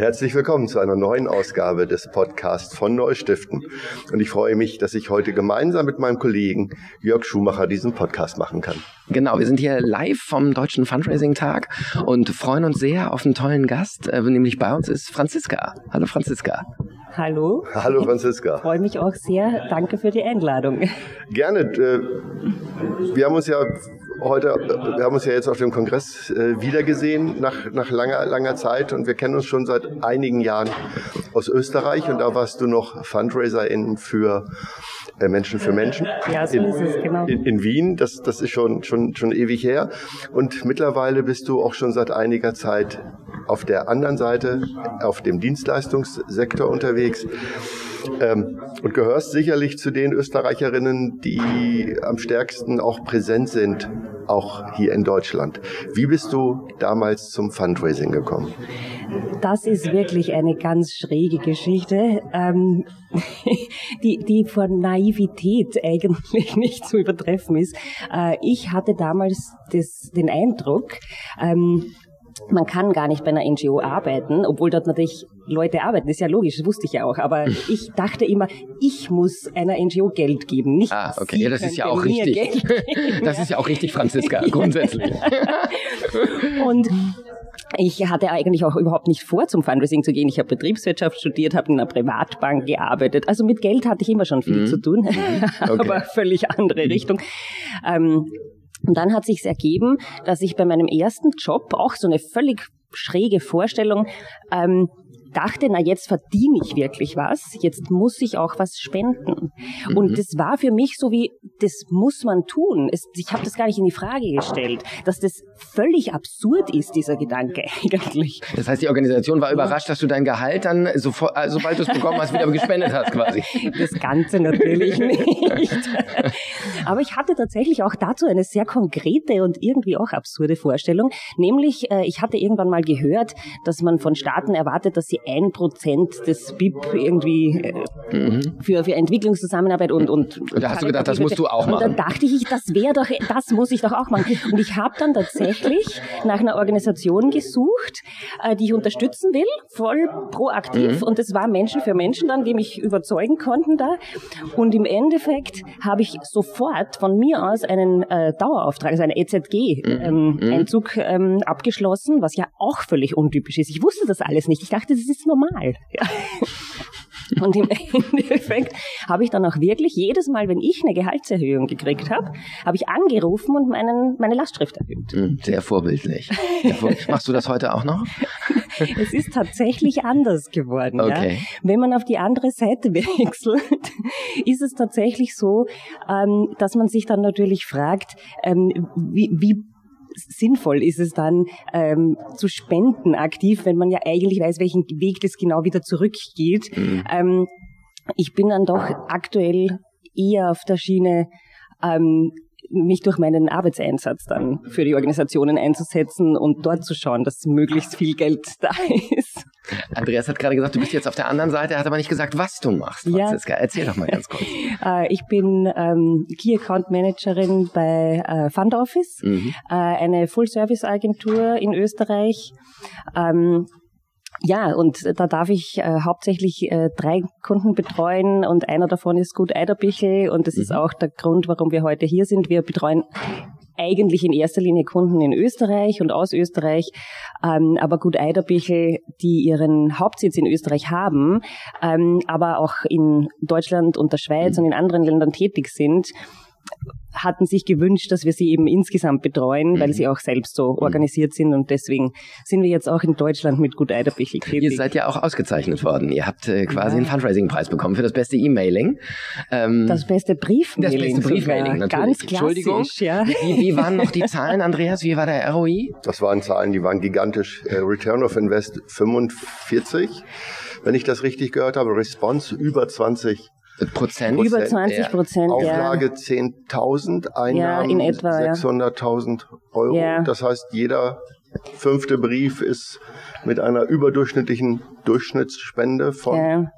Herzlich willkommen zu einer neuen Ausgabe des Podcasts von Neustiften. Und ich freue mich, dass ich heute gemeinsam mit meinem Kollegen Jörg Schumacher diesen Podcast machen kann. Genau, wir sind hier live vom Deutschen Fundraising-Tag und freuen uns sehr auf einen tollen Gast, äh, nämlich bei uns ist Franziska. Hallo Franziska. Hallo. Hallo Franziska. Ich freue mich auch sehr. Danke für die Einladung. Gerne. Äh, wir haben uns ja heute, wir haben uns ja jetzt auf dem Kongress äh, wiedergesehen nach, nach langer, langer Zeit und wir kennen uns schon seit einigen Jahren aus Österreich und da warst du noch Fundraiserin für äh, Menschen für Menschen. Ja, so in, ist es, genau. In, in, Wien, das, das ist schon, schon, schon ewig her. Und mittlerweile bist du auch schon seit einiger Zeit auf der anderen Seite, auf dem Dienstleistungssektor unterwegs ähm, und gehörst sicherlich zu den Österreicherinnen, die am stärksten auch präsent sind, auch hier in Deutschland. Wie bist du damals zum Fundraising gekommen? Das ist wirklich eine ganz schräge Geschichte, ähm, die, die von Naivität eigentlich nicht zu übertreffen ist. Äh, ich hatte damals das, den Eindruck, ähm, man kann gar nicht bei einer NGO arbeiten, obwohl dort natürlich Leute arbeiten. Das ist ja logisch, das wusste ich ja auch. Aber ich dachte immer, ich muss einer NGO Geld geben, nicht Ah, okay. Ja, das ist ja auch richtig. das ist ja auch richtig, Franziska, grundsätzlich. Und ich hatte eigentlich auch überhaupt nicht vor, zum Fundraising zu gehen. Ich habe Betriebswirtschaft studiert, habe in einer Privatbank gearbeitet. Also mit Geld hatte ich immer schon viel mhm. zu tun, mhm. okay. aber völlig andere Richtung. Ähm, und dann hat sich's ergeben, dass ich bei meinem ersten Job auch so eine völlig schräge Vorstellung ähm, dachte, na jetzt verdiene ich wirklich was, jetzt muss ich auch was spenden. Mhm. Und das war für mich so wie, das muss man tun. Es, ich habe das gar nicht in die Frage gestellt, dass das völlig absurd ist, dieser Gedanke eigentlich. Das heißt, die Organisation war überrascht, dass du dein Gehalt dann, sofort, äh, sobald du es bekommen hast, wieder gespendet hast quasi. Das Ganze natürlich nicht. Aber ich hatte tatsächlich auch dazu eine sehr konkrete und irgendwie auch absurde Vorstellung, nämlich äh, ich hatte irgendwann mal gehört, dass man von Staaten erwartet, dass sie ein Prozent des BIP irgendwie äh, mhm. für, für Entwicklungszusammenarbeit und, und, da hast du gedacht, das musst du auch machen. Und da dachte ich, das wäre doch, das muss ich doch auch machen. Und ich habe dann tatsächlich nach einer Organisation gesucht, äh, die ich unterstützen will, voll proaktiv. Mhm. Und das war Menschen für Menschen dann, die mich überzeugen konnten da. Und im Endeffekt habe ich sofort von mir aus einen äh, Dauerauftrag, also einen EZG-Einzug mhm. ähm, ähm, abgeschlossen, was ja auch völlig untypisch ist. Ich wusste das alles nicht. Ich dachte, das ist normal. Ja. Und im Endeffekt habe ich dann auch wirklich jedes Mal, wenn ich eine Gehaltserhöhung gekriegt habe, habe ich angerufen und meinen, meine Lastschrift erhöht. Hm, sehr vorbildlich. Machst du das heute auch noch? Es ist tatsächlich anders geworden. Okay. Ja. Wenn man auf die andere Seite wechselt, ist es tatsächlich so, ähm, dass man sich dann natürlich fragt, ähm, wie, wie sinnvoll ist es dann ähm, zu spenden aktiv, wenn man ja eigentlich weiß, welchen Weg das genau wieder zurückgeht. Mhm. Ähm, ich bin dann doch aktuell eher auf der Schiene, ähm, mich durch meinen Arbeitseinsatz dann für die Organisationen einzusetzen und dort zu schauen, dass möglichst viel Geld da ist. Andreas hat gerade gesagt, du bist jetzt auf der anderen Seite, er hat aber nicht gesagt, was du machst, Franziska. Ja. Erzähl doch mal ganz kurz. Äh, ich bin ähm, Key Account Managerin bei äh, Fund Office, mhm. äh, eine Full-Service-Agentur in Österreich. Ähm, ja, und da darf ich äh, hauptsächlich äh, drei Kunden betreuen und einer davon ist Gut Eiderbichel und das mhm. ist auch der Grund, warum wir heute hier sind. Wir betreuen eigentlich in erster Linie Kunden in Österreich und aus Österreich, ähm, aber gut Eiderbichel, die ihren Hauptsitz in Österreich haben, ähm, aber auch in Deutschland und der Schweiz und in anderen Ländern tätig sind, hatten sich gewünscht, dass wir sie eben insgesamt betreuen, mhm. weil sie auch selbst so mhm. organisiert sind und deswegen sind wir jetzt auch in Deutschland mit Gut Eiderbichel tätig. Ihr seid ja auch ausgezeichnet worden. Ihr habt äh, quasi ja. einen Fundraising-Preis bekommen für das beste E-Mailing. Ähm, das beste Briefmailing. Das beste Briefmailing, natürlich. Ganz Entschuldigung. Ja. Wie, wie waren noch die Zahlen, Andreas? Wie war der ROI? Das waren Zahlen, die waren gigantisch. Äh, Return of Invest 45, wenn ich das richtig gehört habe. Response über 20 Prozent. Über 20 Prozent. Auflage ja. 10.000, Einnahmen ja, 600.000 Euro. Ja. Das heißt, jeder fünfte Brief ist mit einer überdurchschnittlichen Durchschnittsspende von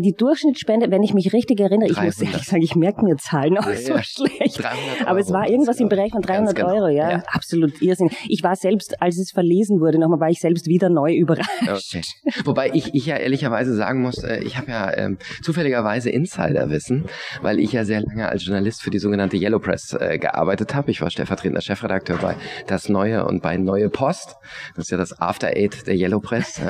die Durchschnittsspende, wenn ich mich richtig erinnere, 300. ich muss ehrlich sagen, ich merke mir Zahlen auch ja, so ja. schlecht. Aber es war irgendwas im Bereich von 300 genau. Euro, ja. ja. Absolut Irrsinn. Ich war selbst, als es verlesen wurde, nochmal war ich selbst wieder neu überrascht. Okay. Wobei ich, ich ja ehrlicherweise sagen muss, äh, ich habe ja ähm, zufälligerweise Insiderwissen, weil ich ja sehr lange als Journalist für die sogenannte Yellow Press äh, gearbeitet habe. Ich war stellvertretender Chefredakteur bei Das Neue und bei Neue Post. Das ist ja das After Eight der Yellow Press.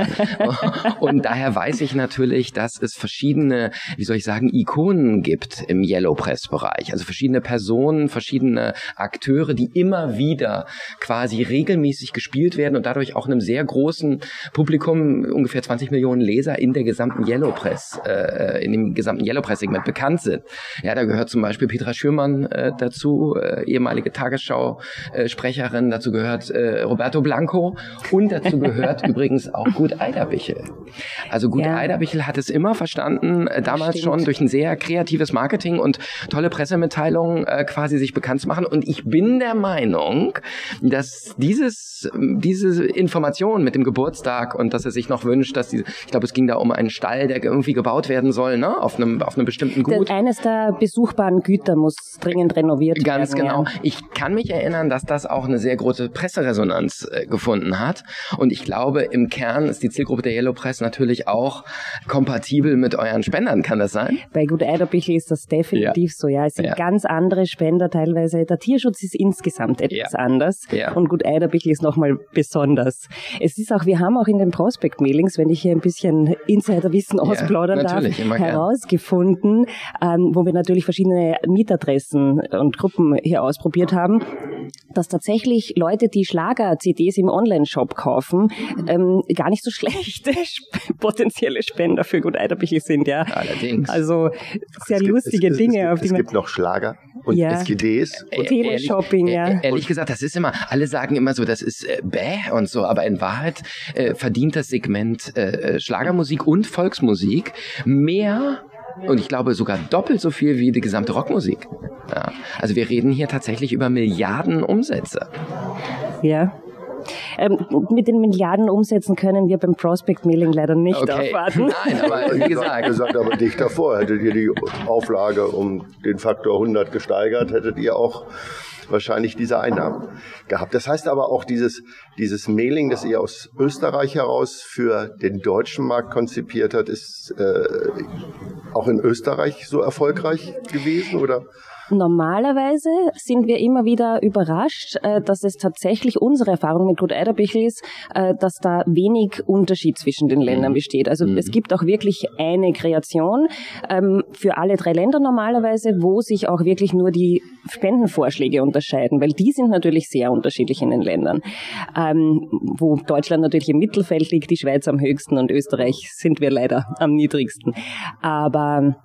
und daher weiß ich natürlich, dass es verschiedene, wie soll ich sagen, Ikonen gibt im Yellow Press Bereich. Also verschiedene Personen, verschiedene Akteure, die immer wieder quasi regelmäßig gespielt werden und dadurch auch einem sehr großen Publikum, ungefähr 20 Millionen Leser in der gesamten Yellow Press, äh, in dem gesamten Yellow Press Segment bekannt sind. Ja, da gehört zum Beispiel Petra Schürmann äh, dazu, äh, ehemalige Tagesschau-Sprecherin, dazu gehört äh, Roberto Blanco und dazu gehört übrigens auch Gut Eiderbichel. Also Gut ja. Eiderbichel hat es immer verstanden, äh, damals Stimmt. schon durch ein sehr kreatives Marketing und tolle Pressemitteilungen äh, quasi sich bekannt zu machen. Und ich bin der Meinung, dass dieses, diese Information mit dem Geburtstag und dass er sich noch wünscht, dass die, ich glaube, es ging da um einen Stall, der irgendwie gebaut werden soll, ne, auf einem, auf einem bestimmten Gut. Eines der besuchbaren Güter muss dringend renoviert Ganz werden. Ganz genau. Ja. Ich kann mich erinnern, dass das auch eine sehr große Presseresonanz äh, gefunden hat. Und ich glaube, im Kern ist die Zielgruppe der Yellow Press natürlich auch kompatibel mit euren Spendern. Kann das sein? Bei Gut Eiderbichl ist das definitiv ja. so. Ja, es sind ja. ganz andere Spender teilweise. Der Tierschutz ist insgesamt etwas ja. anders. Und Gut Eiderbichl ist nochmal besonders. Es ist auch, wir haben auch in den Prospect-Mailings, wenn ich hier ein bisschen Insiderwissen ausplaudern darf, herausgefunden, ähm, wo wir natürlich verschiedene Mietadressen und Gruppen hier ausprobiert haben, dass tatsächlich Leute, die Schlager-CDs im Online-Shop kaufen, ähm, gar nicht so schlechte potenzielle Spender für Gut sind, ja. Allerdings. Also sehr es lustige gibt, es, Dinge. Es, auf die es gibt noch Schlager und ja. CDs. Und Teleshopping, ja. Ehrlich gesagt, das ist immer, alle sagen immer so, das ist äh, bäh und so, aber in Wahrheit äh, verdient das Segment äh, Schlagermusik und Volksmusik mehr und ich glaube sogar doppelt so viel wie die gesamte Rockmusik. Ja. Also wir reden hier tatsächlich über Milliarden Umsätze. Ja. Ähm, mit den Milliarden Umsätzen können wir beim Prospect Mailing leider nicht okay. aufwarten. Nein, aber wie gesagt. gesagt, aber dicht davor hättet ihr die Auflage um den Faktor 100 gesteigert, hättet ihr auch wahrscheinlich diese Einnahmen gehabt. Das heißt aber auch dieses, dieses Mailing, das ihr aus Österreich heraus für den deutschen Markt konzipiert hat, ist äh, auch in Österreich so erfolgreich gewesen oder? Normalerweise sind wir immer wieder überrascht, äh, dass es tatsächlich unsere Erfahrung mit Gut Eiderbichl ist, äh, dass da wenig Unterschied zwischen den Ländern mhm. besteht. Also mhm. es gibt auch wirklich eine Kreation ähm, für alle drei Länder normalerweise, wo sich auch wirklich nur die Spendenvorschläge unterscheiden, weil die sind natürlich sehr unterschiedlich in den Ländern. Ähm, wo Deutschland natürlich im Mittelfeld liegt, die Schweiz am höchsten und Österreich sind wir leider am niedrigsten. Aber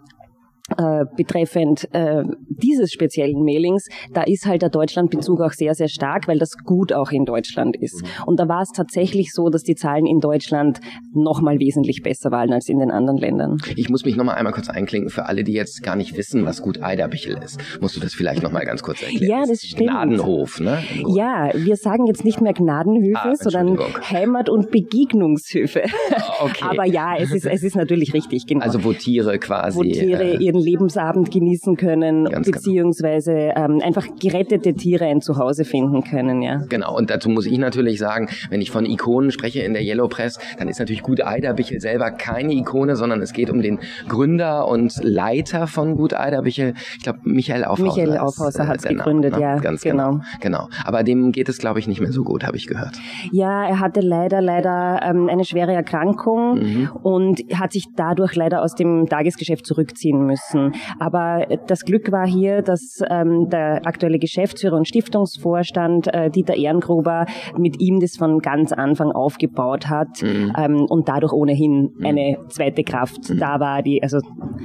äh, betreffend äh, dieses speziellen Mailings, da ist halt der Deutschlandbezug auch sehr, sehr stark, weil das gut auch in Deutschland ist. Und da war es tatsächlich so, dass die Zahlen in Deutschland nochmal wesentlich besser waren als in den anderen Ländern. Ich muss mich nochmal einmal kurz einklinken. Für alle, die jetzt gar nicht wissen, was gut Eiderbichel ist, musst du das vielleicht nochmal ganz kurz erklären. Ja, das stimmt. Gnadenhof, ne? Ja, wir sagen jetzt nicht mehr Gnadenhöfe, ah, sondern Heimat- und Begegnungshöfe. Okay. Aber ja, es ist, es ist natürlich richtig. Genau. Also wo Tiere quasi... Wo Tiere äh, ihren Lebensabend genießen können, Ganz genau. beziehungsweise ähm, einfach gerettete Tiere ein Zuhause finden können, ja. Genau, und dazu muss ich natürlich sagen, wenn ich von Ikonen spreche in der Yellow Press, dann ist natürlich Gut Eiderbichel selber keine Ikone, sondern es geht um den Gründer und Leiter von Gut Eiderbichel. Ich glaube, Michael Aufhauser. Michael Aufhauser hat es gegründet, ne? ja. Ganz genau. genau. Genau. Aber dem geht es, glaube ich, nicht mehr so gut, habe ich gehört. Ja, er hatte leider, leider ähm, eine schwere Erkrankung mhm. und hat sich dadurch leider aus dem Tagesgeschäft zurückziehen müssen müssen. Aber das Glück war hier, dass ähm, der aktuelle Geschäftsführer und Stiftungsvorstand äh, Dieter Ehrengruber mit ihm das von ganz Anfang aufgebaut hat mhm. ähm, und dadurch ohnehin mhm. eine zweite Kraft mhm. da war, die also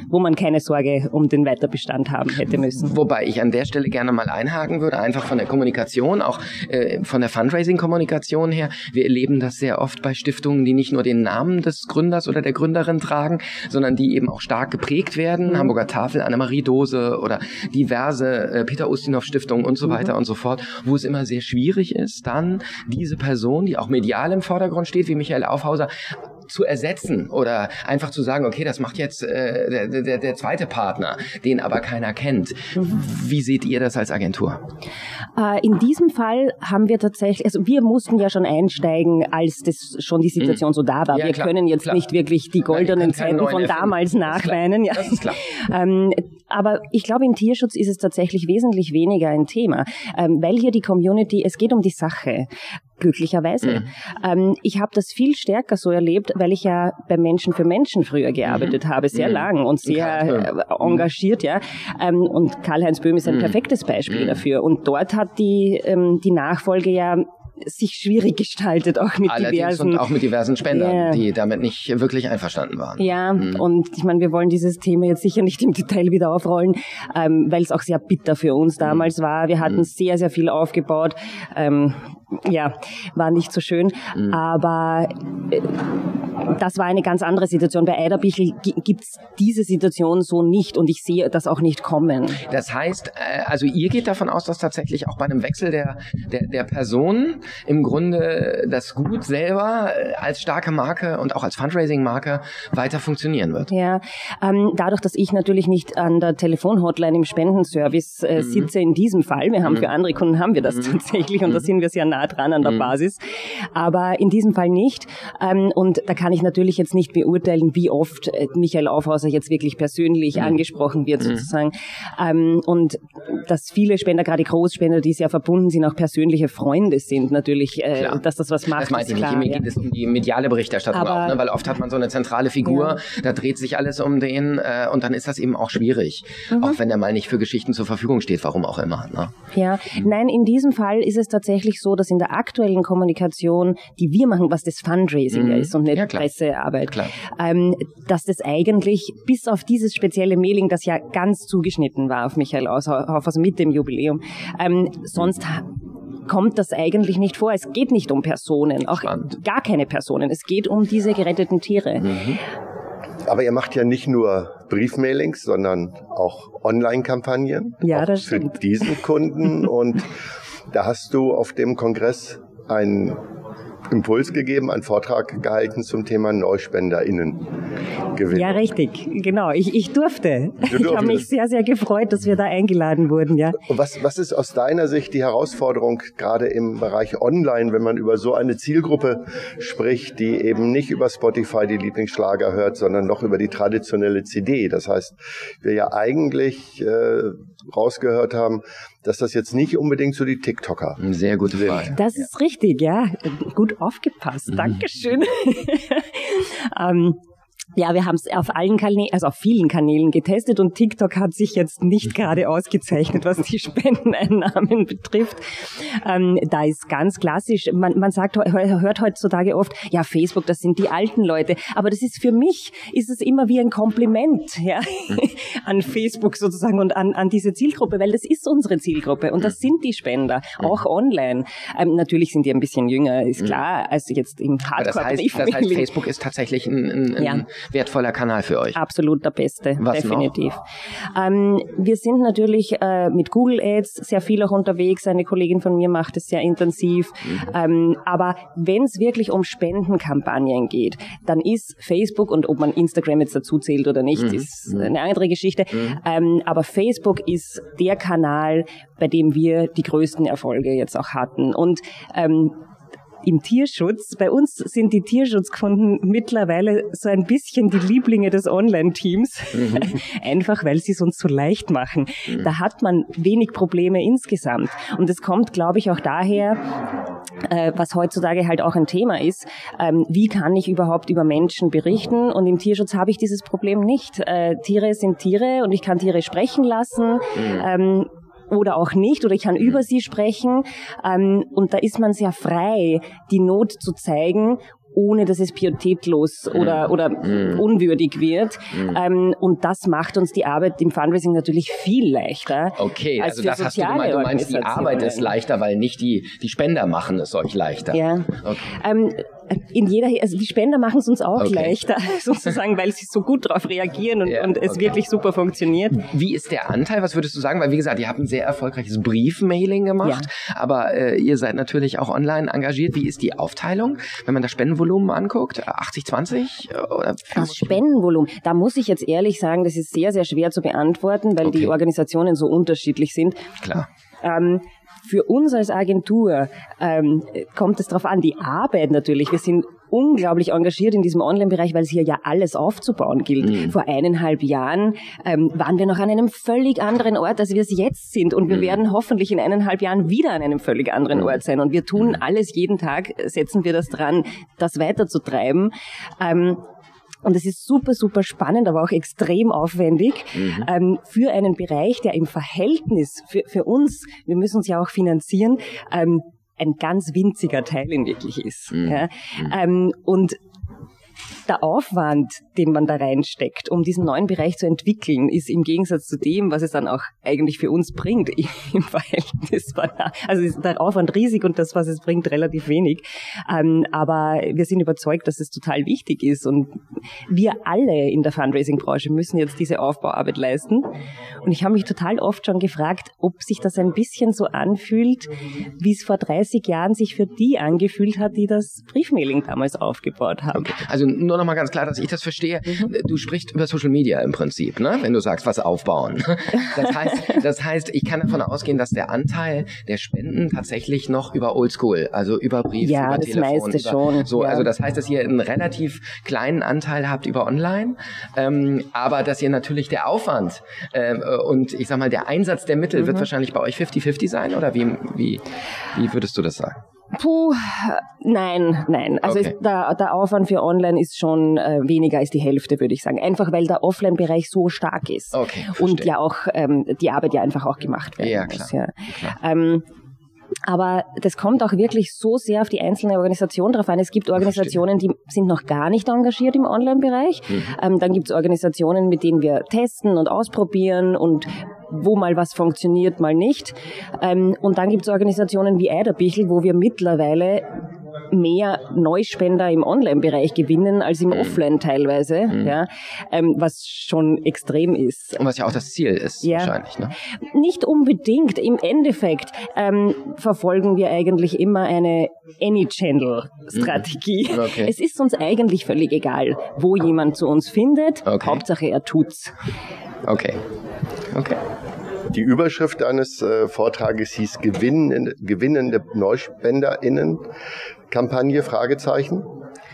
wo man keine Sorge um den Weiterbestand haben hätte müssen. Wobei ich an der Stelle gerne mal einhaken würde, einfach von der Kommunikation, auch äh, von der Fundraising-Kommunikation her. Wir erleben das sehr oft bei Stiftungen, die nicht nur den Namen des Gründers oder der Gründerin tragen, sondern die eben auch stark geprägt werden. Mhm. Hamburger Tafel, Annemarie Dose oder diverse äh, Peter Ustinov Stiftungen und so weiter mhm. und so fort, wo es immer sehr schwierig ist, dann diese Person, die auch medial im Vordergrund steht, wie Michael Aufhauser, zu ersetzen oder einfach zu sagen, okay, das macht jetzt äh, der, der, der zweite Partner, den aber keiner kennt. Mhm. Wie seht ihr das als Agentur? Äh, in diesem Fall haben wir tatsächlich, also wir mussten ja schon einsteigen, als das schon die Situation mhm. so da war. Ja, wir klar, können jetzt klar. nicht wirklich die goldenen Zeiten von damals nachweinen. Ja. Das ist klar. ähm, aber ich glaube, im Tierschutz ist es tatsächlich wesentlich weniger ein Thema, ähm, weil hier die Community, es geht um die Sache glücklicherweise. Mhm. Ähm, ich habe das viel stärker so erlebt, weil ich ja bei Menschen für Menschen früher gearbeitet mhm. habe, sehr mhm. lang und sehr äh, engagiert, ja. Ähm, und Karl-Heinz Böhm ist ein mhm. perfektes Beispiel mhm. dafür. Und dort hat die, ähm, die Nachfolge ja sich schwierig gestaltet, auch mit Allerdings diversen. Und auch mit diversen Spendern, yeah. die damit nicht wirklich einverstanden waren. Ja, mhm. und ich meine, wir wollen dieses Thema jetzt sicher nicht im Detail wieder aufrollen, ähm, weil es auch sehr bitter für uns damals mhm. war. Wir hatten mhm. sehr, sehr viel aufgebaut. Ähm, ja, war nicht so schön. Mhm. Aber äh, das war eine ganz andere Situation. Bei Eiderbichel gibt's diese Situation so nicht und ich sehe das auch nicht kommen. Das heißt, äh, also ihr geht davon aus, dass tatsächlich auch bei einem Wechsel der, der, der Person im Grunde das Gut selber äh, als starke Marke und auch als Fundraising-Marke weiter funktionieren wird. Ja, ähm, dadurch, dass ich natürlich nicht an der Telefonhotline im Spendenservice äh, mhm. sitze in diesem Fall, wir haben mhm. für andere Kunden haben wir das mhm. tatsächlich und da mhm. sind wir sehr nah dran an der mhm. Basis, aber in diesem Fall nicht ähm, und da kann ich natürlich jetzt nicht beurteilen, wie oft äh, Michael Aufhauser jetzt wirklich persönlich mhm. angesprochen wird sozusagen ähm, und dass viele Spender, gerade Großspender, die sehr verbunden sind, auch persönliche Freunde sind natürlich, äh, dass das was macht. Das meinte ich nicht. Mir geht es um die mediale Berichterstattung Aber, auch, ne? weil oft hat man so eine zentrale Figur, ja. da dreht sich alles um den äh, und dann ist das eben auch schwierig, mhm. auch wenn er mal nicht für Geschichten zur Verfügung steht, warum auch immer. Ne? Ja, mhm. nein, in diesem Fall ist es tatsächlich so, dass in der aktuellen Kommunikation, die wir machen, was das Fundraising mhm. ist und nicht ja, Pressearbeit, ähm, dass das eigentlich bis auf dieses spezielle Mailing, das ja ganz zugeschnitten war auf Michael Aushoff, also mit dem Jubiläum, ähm, sonst kommt das eigentlich nicht vor. Es geht nicht um Personen, auch Spannend. gar keine Personen. Es geht um diese geretteten Tiere. Mhm. Aber ihr macht ja nicht nur Briefmailings, sondern auch Online-Kampagnen. Ja, das für stimmt. diesen Kunden. Und da hast du auf dem Kongress ein Impuls gegeben, einen Vortrag gehalten zum Thema NeuspenderInnen. Gewinnen. Ja, richtig, genau. Ich, ich durfte. Ich habe mich sehr, sehr gefreut, dass wir da eingeladen wurden, ja. Was, was ist aus deiner Sicht die Herausforderung, gerade im Bereich Online, wenn man über so eine Zielgruppe spricht, die eben nicht über Spotify die Lieblingsschlager hört, sondern noch über die traditionelle CD? Das heißt, wir ja eigentlich äh, rausgehört haben, dass das jetzt nicht unbedingt so die TikToker. Sehr gute Frage. Das ist richtig, ja. Gut aufgepasst. Mhm. Dankeschön. ähm, ja, wir haben es auf allen Kanälen, also auf vielen Kanälen getestet und TikTok hat sich jetzt nicht mhm. gerade ausgezeichnet, was die Spendeneinnahmen betrifft. Ähm, da ist ganz klassisch, man, man sagt, hört heutzutage oft, ja, Facebook, das sind die alten Leute. Aber das ist für mich, ist es immer wie ein Kompliment, ja, mhm. an Facebook sozusagen und an, an diese Zielgruppe, weil das ist unsere Zielgruppe und das mhm. sind die Spender, auch online. Ähm, natürlich sind die ein bisschen jünger, ist klar, als jetzt im Hardcore. Das heißt, das heißt, Facebook ist tatsächlich ein, ein, ein ja wertvoller Kanal für euch. Absolut der beste, Was definitiv. Ähm, wir sind natürlich äh, mit Google Ads sehr viel auch unterwegs. Eine Kollegin von mir macht es sehr intensiv. Mhm. Ähm, aber wenn es wirklich um Spendenkampagnen geht, dann ist Facebook und ob man Instagram jetzt dazu zählt oder nicht, mhm. ist mhm. eine andere Geschichte. Mhm. Ähm, aber Facebook ist der Kanal, bei dem wir die größten Erfolge jetzt auch hatten. Und ähm, im Tierschutz. Bei uns sind die Tierschutzkunden mittlerweile so ein bisschen die Lieblinge des Online-Teams, mhm. einfach weil sie es uns so leicht machen. Mhm. Da hat man wenig Probleme insgesamt. Und es kommt, glaube ich, auch daher, äh, was heutzutage halt auch ein Thema ist, ähm, wie kann ich überhaupt über Menschen berichten? Und im Tierschutz habe ich dieses Problem nicht. Äh, Tiere sind Tiere und ich kann Tiere sprechen lassen. Mhm. Ähm, oder auch nicht oder ich kann über sie sprechen. Ähm, und da ist man sehr frei, die Not zu zeigen ohne dass es pietätlos mm. oder, oder mm. unwürdig wird. Mm. Ähm, und das macht uns die Arbeit im Fundraising natürlich viel leichter. Okay, also das hast du gemeint, du meinst, die Arbeit ist leichter, weil nicht die, die Spender machen es euch leichter. Ja. Okay. Ähm, in jeder, also die Spender machen es uns auch okay. leichter, sozusagen, weil sie so gut darauf reagieren und, ja, und es okay. wirklich super funktioniert. Wie ist der Anteil? Was würdest du sagen? Weil wie gesagt, ihr habt ein sehr erfolgreiches Briefmailing gemacht, ja. aber äh, ihr seid natürlich auch online engagiert. Wie ist die Aufteilung, wenn man das Spendenvolumen anguckt? 80, 20? Oder das Spendenvolumen, da muss ich jetzt ehrlich sagen, das ist sehr, sehr schwer zu beantworten, weil okay. die Organisationen so unterschiedlich sind. Klar. Ähm, für uns als Agentur ähm, kommt es darauf an, die Arbeit natürlich. Wir sind unglaublich engagiert in diesem Online-Bereich, weil es hier ja alles aufzubauen gilt. Mhm. Vor eineinhalb Jahren ähm, waren wir noch an einem völlig anderen Ort, als wir es jetzt sind. Und wir mhm. werden hoffentlich in eineinhalb Jahren wieder an einem völlig anderen mhm. Ort sein. Und wir tun mhm. alles jeden Tag, setzen wir das dran, das weiterzutreiben. Ähm, und es ist super, super spannend, aber auch extrem aufwendig mhm. ähm, für einen Bereich, der im Verhältnis für, für uns, wir müssen uns ja auch finanzieren, ähm, ein ganz winziger Teil in wirklich ist. Mhm. Ja? Mhm. Ähm, und der Aufwand, den man da reinsteckt, um diesen neuen Bereich zu entwickeln, ist im Gegensatz zu dem, was es dann auch eigentlich für uns bringt, im Verhältnis. Also ist der Aufwand riesig und das, was es bringt, relativ wenig. Ähm, aber wir sind überzeugt, dass es total wichtig ist und wir alle in der Fundraising-Branche müssen jetzt diese Aufbauarbeit leisten. Und ich habe mich total oft schon gefragt, ob sich das ein bisschen so anfühlt, wie es vor 30 Jahren sich für die angefühlt hat, die das Briefmailing damals aufgebaut haben. Also nur noch mal ganz klar, dass ich das verstehe. Mhm. Du sprichst über Social Media im Prinzip, ne? wenn du sagst, was aufbauen. Das heißt, das heißt, ich kann davon ausgehen, dass der Anteil der Spenden tatsächlich noch über Oldschool, also über Brief, ja, über das Telefon, meiste über, schon. So, ja. also das heißt, dass ihr einen relativ kleinen Anteil habt über Online, ähm, aber dass ihr natürlich der Aufwand äh, und ich sag mal der Einsatz der Mittel mhm. wird wahrscheinlich bei euch 50-50 sein oder wie, wie, wie würdest du das sagen? Puh, nein, nein. Also okay. der, der Aufwand für Online ist schon äh, weniger als die Hälfte, würde ich sagen. Einfach weil der Offline-Bereich so stark ist. Okay, und ja auch ähm, die Arbeit ja einfach auch gemacht wird. Ja, klar. Muss, ja. klar. Ähm, aber das kommt auch wirklich so sehr auf die einzelne Organisation drauf an. Es gibt Organisationen, die sind noch gar nicht engagiert im Online-Bereich. Mhm. Ähm, dann gibt es Organisationen, mit denen wir testen und ausprobieren und wo mal was funktioniert, mal nicht. Ähm, und dann gibt es Organisationen wie Eiderbichel, wo wir mittlerweile mehr Neuspender im Online-Bereich gewinnen als im mhm. Offline teilweise, mhm. ja, ähm, was schon extrem ist. Und was ja auch das Ziel ist, ja. wahrscheinlich. Ne? Nicht unbedingt. Im Endeffekt ähm, verfolgen wir eigentlich immer eine Any-Channel-Strategie. Mhm. Okay. Es ist uns eigentlich völlig egal, wo jemand zu uns findet. Okay. Hauptsache er tut's. Okay. Okay. Die Überschrift deines äh, Vortrages hieß Gewinnen, gewinnende NeuspenderInnen Kampagne, Fragezeichen.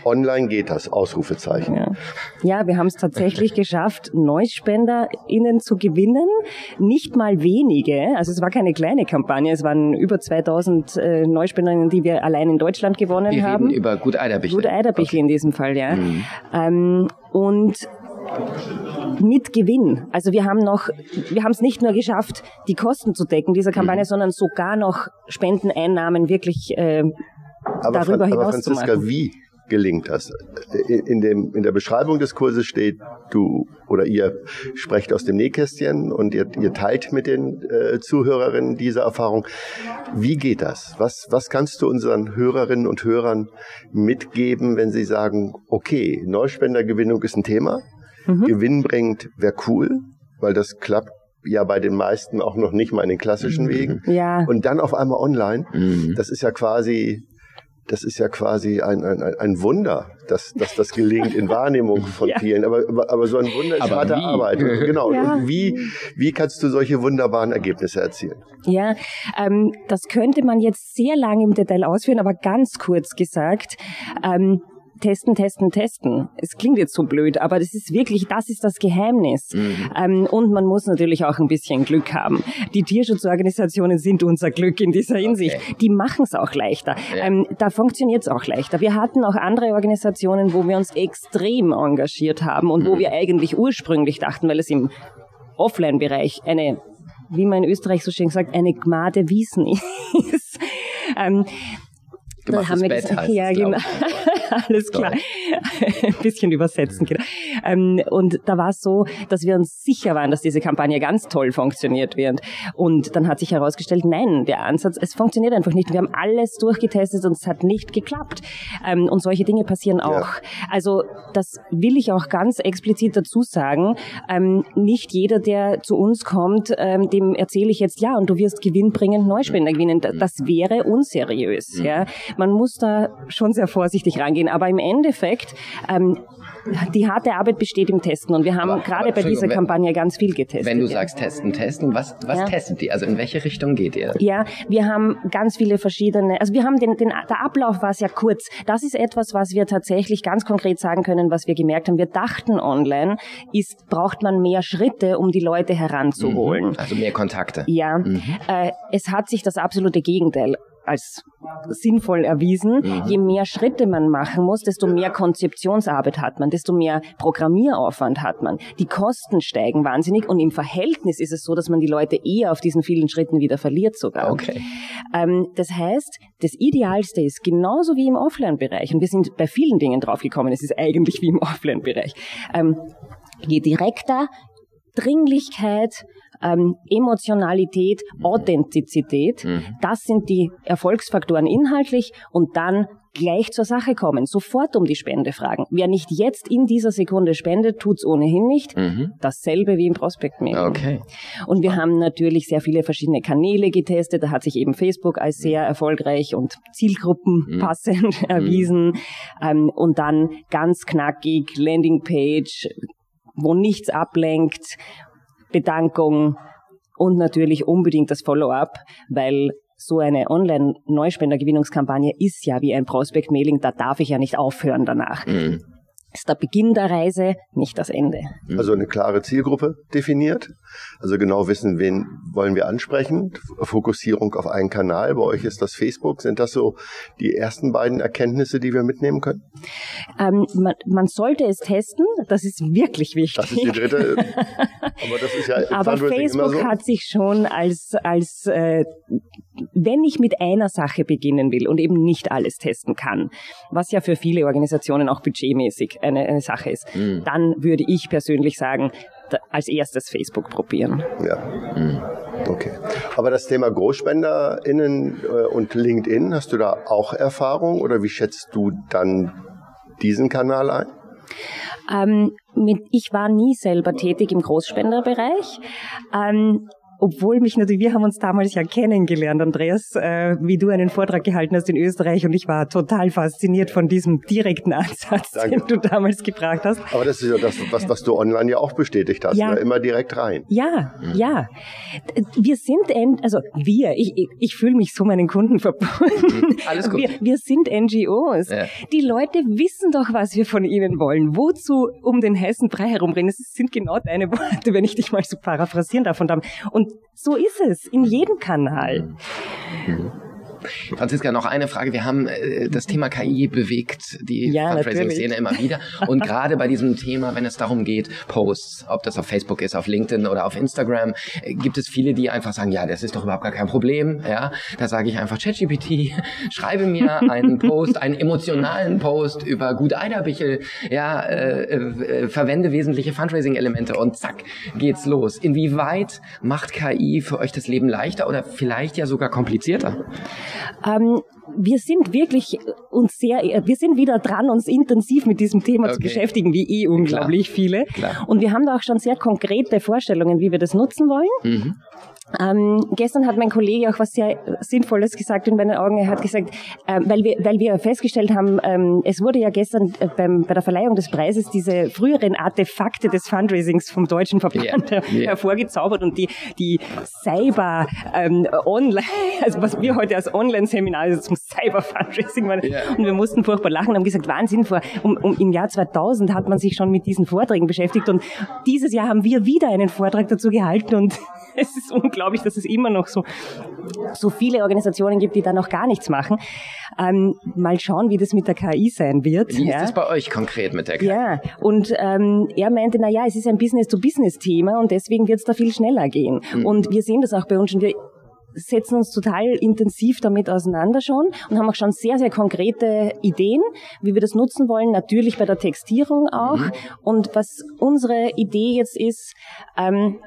Online geht das, Ausrufezeichen. Ja, ja wir haben es tatsächlich geschafft, NeuspenderInnen zu gewinnen. Nicht mal wenige, also es war keine kleine Kampagne, es waren über 2000 äh, NeuspenderInnen, die wir allein in Deutschland gewonnen wir haben. Reden über Gut Eiderbichl. Gut Eiderbichl okay. in diesem Fall, ja. Mhm. Ähm, und mit Gewinn. Also wir haben noch, wir haben es nicht nur geschafft, die Kosten zu decken dieser Kampagne, mhm. sondern sogar noch Spendeneinnahmen wirklich äh, aber darüber hinaus aber Franziska, zu machen. wie gelingt das? In, dem, in der Beschreibung des Kurses steht, du oder ihr sprecht aus dem Nähkästchen und ihr, ihr teilt mit den äh, Zuhörerinnen diese Erfahrung. Wie geht das? Was, was kannst du unseren Hörerinnen und Hörern mitgeben, wenn sie sagen, okay, Neuspendergewinnung ist ein Thema, mhm. gewinnbringend wäre cool, weil das klappt ja bei den meisten auch noch nicht mal in den klassischen mhm. Wegen. Ja. Und dann auf einmal online. Mhm. Das ist ja quasi, das ist ja quasi ein, ein, ein Wunder, dass, dass das gelingt in Wahrnehmung von ja. vielen. Aber, aber, aber so ein Wunder ist harte Arbeit. genau. Ja. Und wie, wie kannst du solche wunderbaren Ergebnisse erzielen? Ja, ähm, das könnte man jetzt sehr lange im Detail ausführen, aber ganz kurz gesagt. Ähm, testen, testen, testen. Es klingt jetzt so blöd, aber das ist wirklich, das ist das Geheimnis. Mhm. Ähm, und man muss natürlich auch ein bisschen Glück haben. Die Tierschutzorganisationen sind unser Glück in dieser Hinsicht. Okay. Die machen es auch leichter. Ja. Ähm, da funktioniert es auch leichter. Wir hatten auch andere Organisationen, wo wir uns extrem engagiert haben und mhm. wo wir eigentlich ursprünglich dachten, weil es im Offline-Bereich eine wie man in Österreich so schön sagt, eine Gmade Wiesen ist. ähm, Gemachtes haben wir Bett gesagt, heißt ja, genau. Alles klar. Ein bisschen übersetzen. Genau. Ähm, und da war es so, dass wir uns sicher waren, dass diese Kampagne ganz toll funktioniert wird. Und dann hat sich herausgestellt, nein, der Ansatz, es funktioniert einfach nicht. Wir haben alles durchgetestet und es hat nicht geklappt. Ähm, und solche Dinge passieren auch. Ja. Also das will ich auch ganz explizit dazu sagen. Ähm, nicht jeder, der zu uns kommt, dem erzähle ich jetzt, ja, und du wirst gewinnbringend Neuspender gewinnen. Das wäre unseriös. Mhm. Ja. Man muss da schon sehr vorsichtig rangehen. Aber im Endeffekt, ähm, die harte Arbeit besteht im Testen und wir haben aber, gerade aber, bei dieser Kampagne ganz viel getestet. Wenn du ja. sagst testen, testen, was, was ja. testet ihr? Also in welche Richtung geht ihr? Ja, wir haben ganz viele verschiedene, also wir haben den, den, der Ablauf war sehr kurz. Das ist etwas, was wir tatsächlich ganz konkret sagen können, was wir gemerkt haben. Wir dachten online, ist, braucht man mehr Schritte, um die Leute heranzuholen. Mhm. Also mehr Kontakte. Ja, mhm. äh, es hat sich das absolute Gegenteil als sinnvoll erwiesen. Mhm. Je mehr Schritte man machen muss, desto mehr Konzeptionsarbeit hat man, desto mehr Programmieraufwand hat man. Die Kosten steigen wahnsinnig und im Verhältnis ist es so, dass man die Leute eher auf diesen vielen Schritten wieder verliert sogar. Okay. Ähm, das heißt, das Idealste ist genauso wie im Offline-Bereich und wir sind bei vielen Dingen draufgekommen, es ist eigentlich wie im Offline-Bereich. Ähm, je direkter, Dringlichkeit, ähm, Emotionalität, Authentizität. Mhm. Das sind die Erfolgsfaktoren inhaltlich und dann gleich zur Sache kommen, sofort um die Spende fragen. Wer nicht jetzt in dieser Sekunde spendet, tut's ohnehin nicht. Mhm. Dasselbe wie im Prospektmailing. Okay. Und wir haben natürlich sehr viele verschiedene Kanäle getestet. Da hat sich eben Facebook als sehr erfolgreich und zielgruppenpassend mhm. erwiesen. Ähm, und dann ganz knackig Landingpage, wo nichts ablenkt, Bedankung und natürlich unbedingt das Follow-up, weil so eine Online-Neuspendergewinnungskampagne ist ja wie ein Prospect-Mailing, da darf ich ja nicht aufhören danach. Mhm ist der Beginn der Reise, nicht das Ende. Mhm. Also eine klare Zielgruppe definiert, also genau wissen, wen wollen wir ansprechen, Fokussierung auf einen Kanal, bei euch ist das Facebook. Sind das so die ersten beiden Erkenntnisse, die wir mitnehmen können? Ähm, man, man, sollte es testen, das ist wirklich wichtig. Das ist die dritte, aber das ist ja Aber Facebook so. hat sich schon als, als äh, wenn ich mit einer Sache beginnen will und eben nicht alles testen kann, was ja für viele Organisationen auch budgetmäßig eine, eine Sache ist, mhm. dann würde ich persönlich sagen, als erstes Facebook probieren. Ja. Mhm. Okay. Aber das Thema GroßspenderInnen äh, und LinkedIn, hast du da auch Erfahrung oder wie schätzt du dann diesen Kanal ein? Ähm, mit, ich war nie selber tätig im Großspenderbereich. Ähm, obwohl mich natürlich, wir haben uns damals ja kennengelernt, Andreas, äh, wie du einen Vortrag gehalten hast in Österreich und ich war total fasziniert von diesem direkten Ansatz, Danke. den du damals gebracht hast. Aber das ist ja das, was, was du online ja auch bestätigt hast, ja. Ne? immer direkt rein. Ja, mhm. ja. Wir sind, also wir, ich, ich, ich fühle mich so meinen Kunden verbunden. Mhm. Alles gut. Wir, wir sind NGOs. Ja. Die Leute wissen doch, was wir von ihnen wollen. Wozu um den heißen Brei herumreden? Das sind genau deine Worte, wenn ich dich mal so paraphrasieren darf. Und so ist es in jedem Kanal. Franziska, noch eine Frage. Wir haben äh, das Thema KI bewegt, die ja, Fundraising-Szene immer wieder. Und gerade bei diesem Thema, wenn es darum geht, Posts, ob das auf Facebook ist, auf LinkedIn oder auf Instagram, äh, gibt es viele, die einfach sagen, ja, das ist doch überhaupt gar kein Problem. Ja, da sage ich einfach, ChatGPT, schreibe mir einen Post, einen emotionalen Post über Gut Eiderbichel, ja, äh, äh, verwende wesentliche Fundraising-Elemente und zack, geht's los. Inwieweit macht KI für euch das Leben leichter oder vielleicht ja sogar komplizierter? Ähm, wir sind wirklich uns sehr, wir sind wieder dran, uns intensiv mit diesem Thema okay. zu beschäftigen, wie eh unglaublich Klar. viele. Klar. Und wir haben da auch schon sehr konkrete Vorstellungen, wie wir das nutzen wollen. Mhm. Ähm, gestern hat mein Kollege auch was sehr Sinnvolles gesagt in meinen Augen. Er hat gesagt, äh, weil, wir, weil wir festgestellt haben, ähm, es wurde ja gestern äh, beim, bei der Verleihung des Preises diese früheren Artefakte des Fundraisings vom Deutschen Verband yeah, yeah. hervorgezaubert und die, die Cyber ähm, Online, also was wir heute als Online-Seminar also zum Cyber-Fundraising waren. Yeah. Und wir mussten furchtbar lachen und haben gesagt, Wahnsinn, vor, um, um, im Jahr 2000 hat man sich schon mit diesen Vorträgen beschäftigt und dieses Jahr haben wir wieder einen Vortrag dazu gehalten und es ist unglaublich, dass es immer noch so, so viele Organisationen gibt, die da noch gar nichts machen. Ähm, mal schauen, wie das mit der KI sein wird. Wie ja. ist das bei euch konkret mit der KI? Ja, und ähm, er meinte, na ja, es ist ein Business-to-Business-Thema und deswegen wird es da viel schneller gehen. Mhm. Und wir sehen das auch bei uns schon. Wir setzen uns total intensiv damit auseinander schon und haben auch schon sehr, sehr konkrete Ideen, wie wir das nutzen wollen, natürlich bei der Textierung auch. Mhm. Und was unsere Idee jetzt ist, ähm,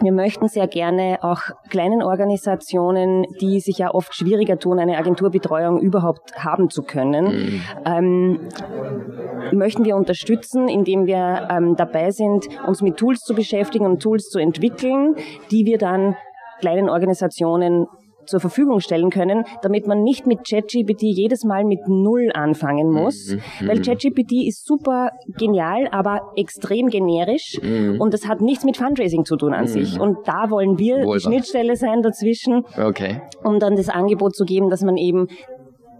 wir möchten sehr gerne auch kleinen Organisationen, die sich ja oft schwieriger tun, eine Agenturbetreuung überhaupt haben zu können, mhm. ähm, möchten wir unterstützen, indem wir ähm, dabei sind, uns mit Tools zu beschäftigen und Tools zu entwickeln, die wir dann kleinen Organisationen zur Verfügung stellen können, damit man nicht mit ChatGPT jedes Mal mit Null anfangen muss. Mhm. Weil ChatGPT ist super genial, aber extrem generisch mhm. und das hat nichts mit Fundraising zu tun an mhm. sich. Und da wollen wir Wohlbar. die Schnittstelle sein dazwischen, okay. um dann das Angebot zu geben, dass man eben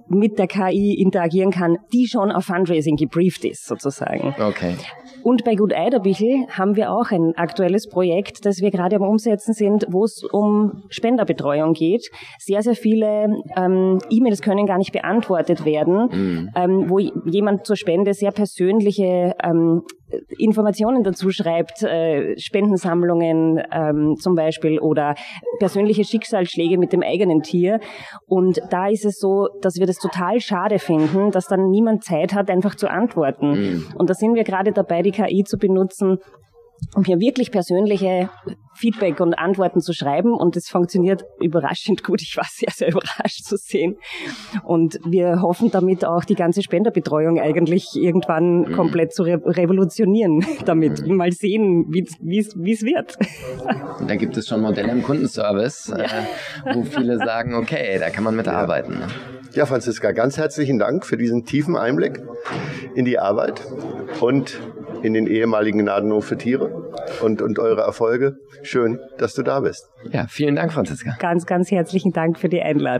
mit der KI interagieren kann, die schon auf Fundraising gebrieft ist, sozusagen. Okay. Und bei Gut Eiderbichl haben wir auch ein aktuelles Projekt, das wir gerade am Umsetzen sind, wo es um Spenderbetreuung geht. Sehr, sehr viele ähm, E-Mails können gar nicht beantwortet werden, mhm. ähm, wo jemand zur Spende sehr persönliche ähm, Informationen dazu schreibt, äh, Spendensammlungen ähm, zum Beispiel oder persönliche Schicksalsschläge mit dem eigenen Tier. Und da ist es so, dass wir das total schade finden, dass dann niemand Zeit hat, einfach zu antworten. Mhm. Und da sind wir gerade dabei, die KI zu benutzen, um hier wirklich persönliche Feedback und Antworten zu schreiben und es funktioniert überraschend gut. Ich war sehr, sehr überrascht zu sehen. Und wir hoffen damit auch die ganze Spenderbetreuung eigentlich irgendwann mhm. komplett zu re revolutionieren damit. Mhm. Mal sehen, wie es wird. Da gibt es schon Modelle im Kundenservice, ja. äh, wo viele sagen, okay, da kann man mitarbeiten. Ja. Ja, Franziska, ganz herzlichen Dank für diesen tiefen Einblick in die Arbeit und in den ehemaligen Gnadenhof für Tiere und, und eure Erfolge. Schön, dass du da bist. Ja, vielen Dank, Franziska. Ganz, ganz herzlichen Dank für die Einladung.